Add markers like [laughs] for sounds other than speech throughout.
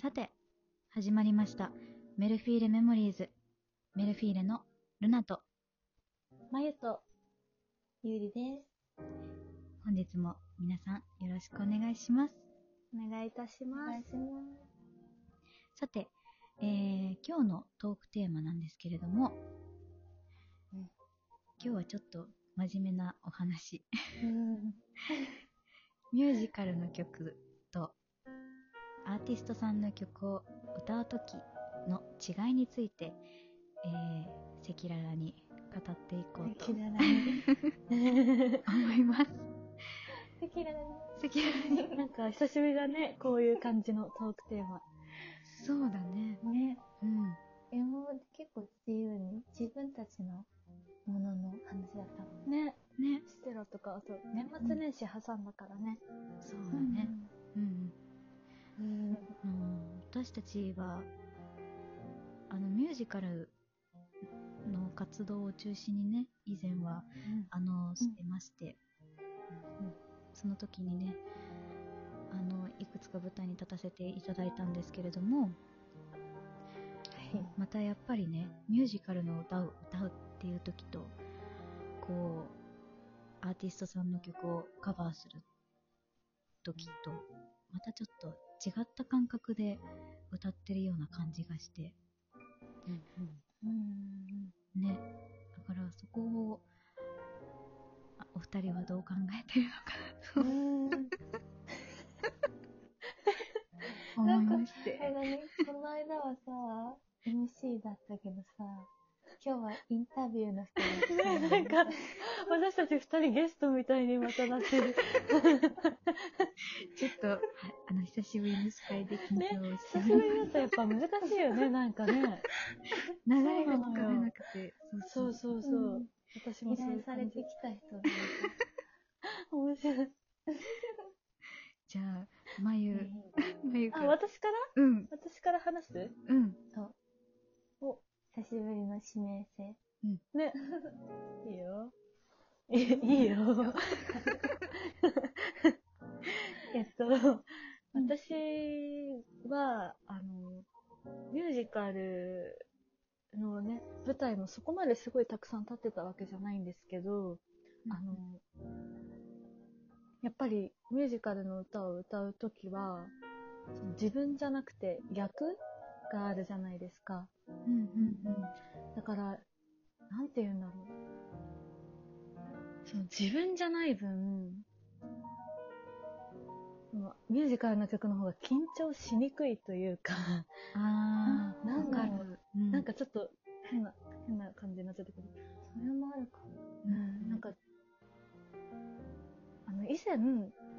さて、始まりました。メルフィーレメモリーズ。メルフィーレのルナと、まゆと、ゆりです。本日も皆さんよろしくお願いします。お願いいたします。さて、えー、今日のトークテーマなんですけれども、うん今日はちょっと真面目なお話。うん。[laughs] ミュージカルの曲とアーティストさんの曲を歌う時の違いについて、えー、赤裸々に語っていこうと。思います。赤裸々赤裸々に。に。なんか、久しぶりだね。こういう感じのトークテーマ。そうだね。ね。うん。今まで結構自由に自分たちのものの話だったもんね。ね。ステラとか、あと年末年始挟んだからね。そうだね。うん。うん。あの私たちはあのミュージカルの活動を中心にね以前はあのしてまして、その時にねあのいくつか舞台に立たせていただいたんですけれどもはい。またやっぱりねミュージカルの歌を歌うっていう時とこうアーティストさんの曲をカバーする時とまたちょっと違った感覚で歌ってるような感じがして。うん。ね。だからそこをあお二人はどう考えてるのか。なとうん。[laughs] 思いまして。あのね、この間はさ、MC だったけどさ、今日はインタビューの人が来てなんか、私たち二人ゲストみたいにまたなってる。ちょっと、はいあの久しぶりの司会で緊張して久しぶりだとやっぱ難しいよね、なんかね。流れがつかめなくてそうそう。そう。うん。私も依頼されてきた人面白い。じゃあまゆて、まゆ [laughs] あ、私から？うん。私から話す？うん久しぶりの指名制。ね。[laughs] いいよ。い [laughs] いいよ。[laughs] えっと、私は、あの、ミュージカルのね、舞台もそこまですごいたくさん立ってたわけじゃないんですけど、あの、やっぱりミュージカルの歌を歌うときは、自分じゃなくて役があるじゃないですか。うんうんうんだから、なんて言うんだろう。その自分じゃない分、ミュージカルの曲の方が緊張しにくいというか、ああ、[laughs] なんかる。うんなんかちょっと変な、変な感じになっちゃったけど、それもあるかも。うんなんか、あの、以前、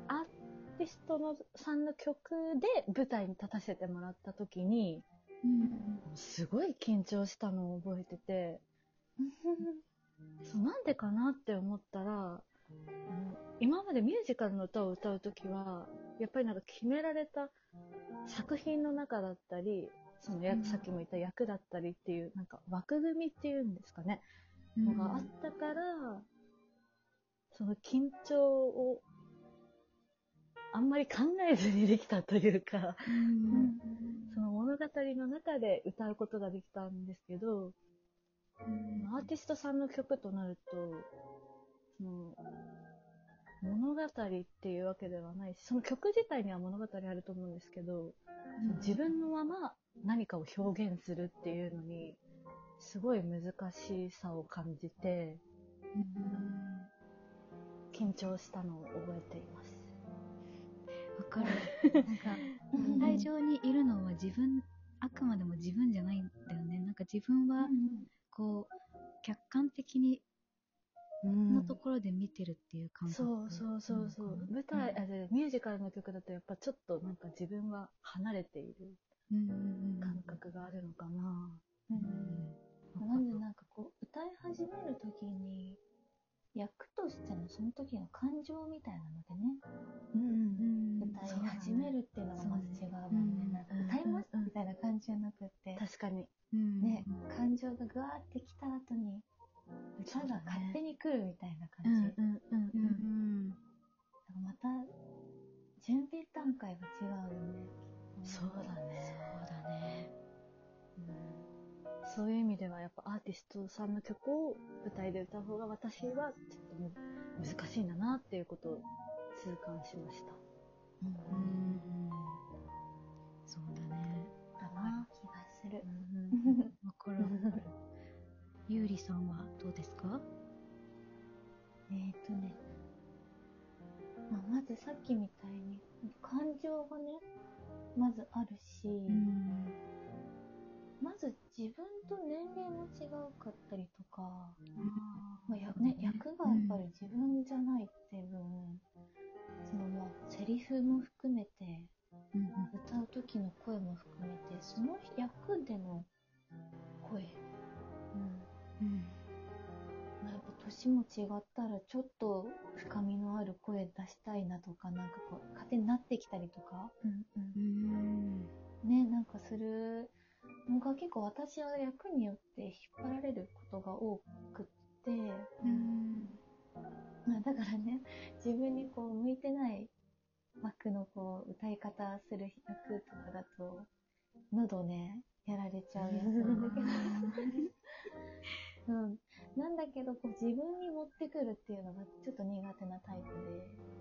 アーティストのさんの曲で舞台に立たせてもらった時に、うん。すごい緊張したのを覚えてて、[laughs] そうなんでかなって思ったら、あの今までミュージカルの歌を歌うときは、やっぱりなんか決められた作品の中だったり、そのやうん。さっきも言った役だったりっていう、なんか枠組みっていうんですかね、うん。のがあったから、その緊張をあんまり考えずにできたというか、うん。その物語の中で歌うことができたんですけど、うん。アーティストさんの曲となると、その物語っていうわけではないし、その曲自体には物語あると思うんですけど、自分のまま何かを表現するっていうのに、すごい難しさを感じて、緊張したのを覚えています。わかる。[laughs] なんか、舞台上にいるのは自分、あくまでも自分じゃないんだよね。なんか自分は、こう、客観的に、のところで見てるっていう感覚。そうそうそうそう。舞台、あ、でミュージカルの曲だとやっぱちょっとなんか自分は離れているうんうんうん感覚があるのかな。うんなんでなんかこう、歌い始めるときに、役としてのその時の感情みたいなのでね、うん確かに。うんね、感情がぐわーってきた後に、歌が勝手に来るみたいな感じ。うんうんうんうんうんまた、準備段階が違うよね。そうだね。そうだね。そういう意味ではやっぱアーティストさんの曲を舞台で歌う方が私はちょっと難しいんだなっていうことを痛感しました。うん。る。わかるわかる。[laughs] ゆうりさんはどうですか？えーとね、まあ、まずさっきみたいに感情がね、まずあるし、ん。まず自分と年齢も違うかったりとか、まあやね、役がやっぱり自分じゃないって分、そのまあセリフも含めて、うん。歌う時の声も含めて、その役での声、うんうん。まあ、やっぱ年も違ったらちょっと深みのある声出したいなとか、なんかこう、勝手になってきたりとか、うん。ね、なんかするのが結構私は役によって引っ張られることが多くって、うん。まあだからね、自分にこう向いてない枠のこう歌い方する役とかだと、喉ね、やられちゃうやつなんだけど。[laughs] うん。なんだけど、こう自分に持ってくるっていうのがちょっと苦手なタイプで、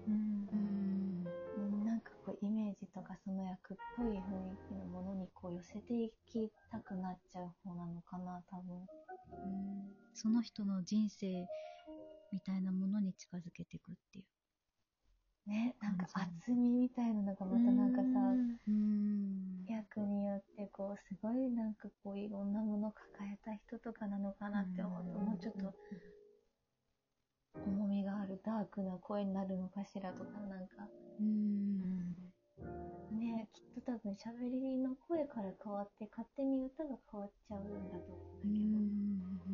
うん。うんなんかこうイメージとかその役っぽい雰囲気のものにこう寄せていきたくなっちゃう方なのかな、多分。その人の人生みたいなものに近づけていくっていう。ね、なんか厚みみたいなのがまたなんかさ、うん。役によってこうすごいなんかこういろんなもの抱えた人とかなのかなって思うと、もうちょっと重みがあるダークな声になるのかしらとかなんか。うん。ねきっと多分喋りの声から変わって勝手に歌が変わっちゃうんだと思ううん。だん。け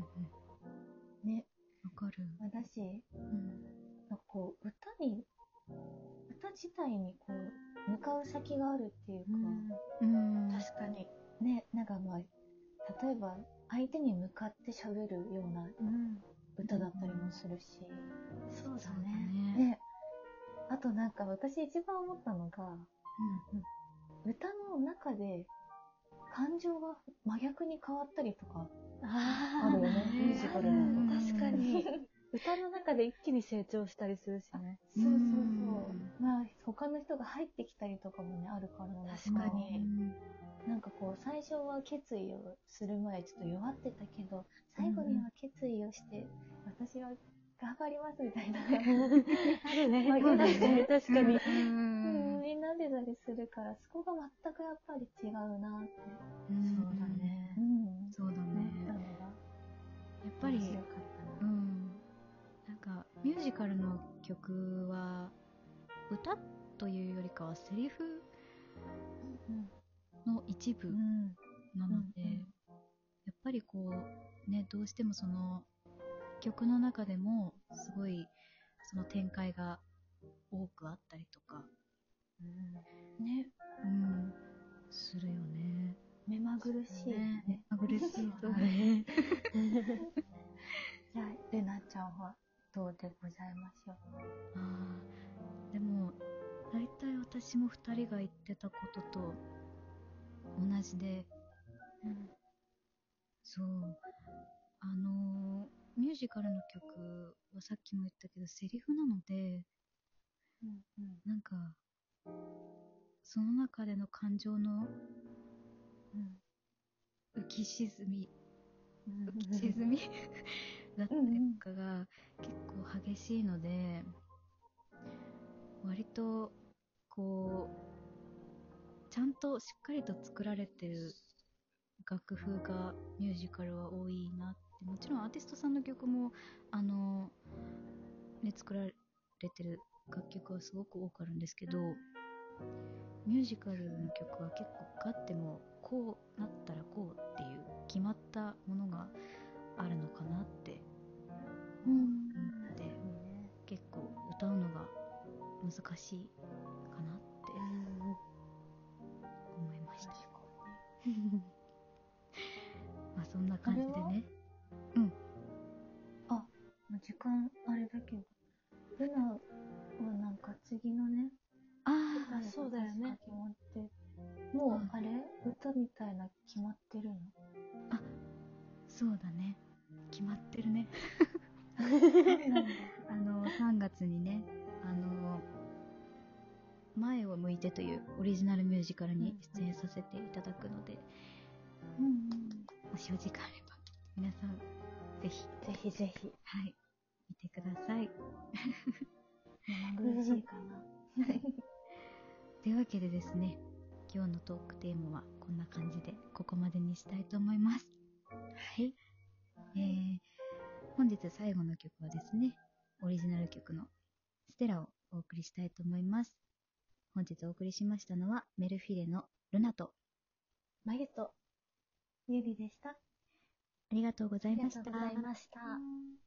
ど、ね。わかる。まあだしうん。なんかこう歌に歌自体にこう向かう先があるっていうか、うん。確かに。ねなんかまあ例えば相手に向かって喋るような歌だったりもするし、そうだそうだね。ね。ねあとなんか私一番思ったのが歌の中で感情が真逆に変わったりとかああるよねうんミュージカルうんだと確かに。[laughs] 歌の中で一気に成長したりするしね。そうそうそう。うんまあ他の人が入ってきたりとかもねあるから。確かに。なんかこう最初は決意をする前ちょっと弱ってたけど最後には決意をして、私は頑張りますみたいな。[laughs] あるね。確かに確かに。うん。みんなでたりするからそこが全くやっぱり違うなって、うんそうだね。うん、そうだね。ジカルの曲は、歌というよりかはセリフの一部うん。なので、うんうんやっぱりこう、ね、どうしてもその曲の中でもすごいその展開が多くあったりとか、ね。うん、するよね。目まぐるしい。よねね、アグレッシブそうだね。[laughs] 私も2人が言ってたことと同じでそう。あのーミュージカルの曲はさっきも言ったけどセリフなのでなんかその中での感情の浮き沈み浮き沈み [laughs] だったりとかが結構激しいので割とこうちゃんとしっかりと作られてる楽譜がミュージカルは多いなって。もちろんアーティストさんの曲もあのね作られてる楽曲はすごく多くあるんですけどミュージカルの曲は結構ガッてもこうなったらこうっていう決まったものがあるのかなって。うん。思って結構歌うのが難しい [laughs] まあそんな感じでね。もう時間あれだけど。ルナはなんか次のねああそうだよね。決まって。もら決まってるの？そうだね。決まってるね。[laughs] [laughs] あの、3月にね、前を向いてというオリジナルミュージカルに出演させていただくので、うんもしお時間あれば、皆さん、ぜひ、ぜひぜひ。はい、見てください。生苦しいかな。[laughs] というわけでですね、今日のトークテーマはこんな感じで、ここまでにしたいと思います。はい。えー、本日最後の曲はですね、オリジナル曲のステラをお送りしたいと思います。本日お送りしましたのは、メルフィレのルナと、まゆと、ゆりでした。あありがとうございました。りがとうございました。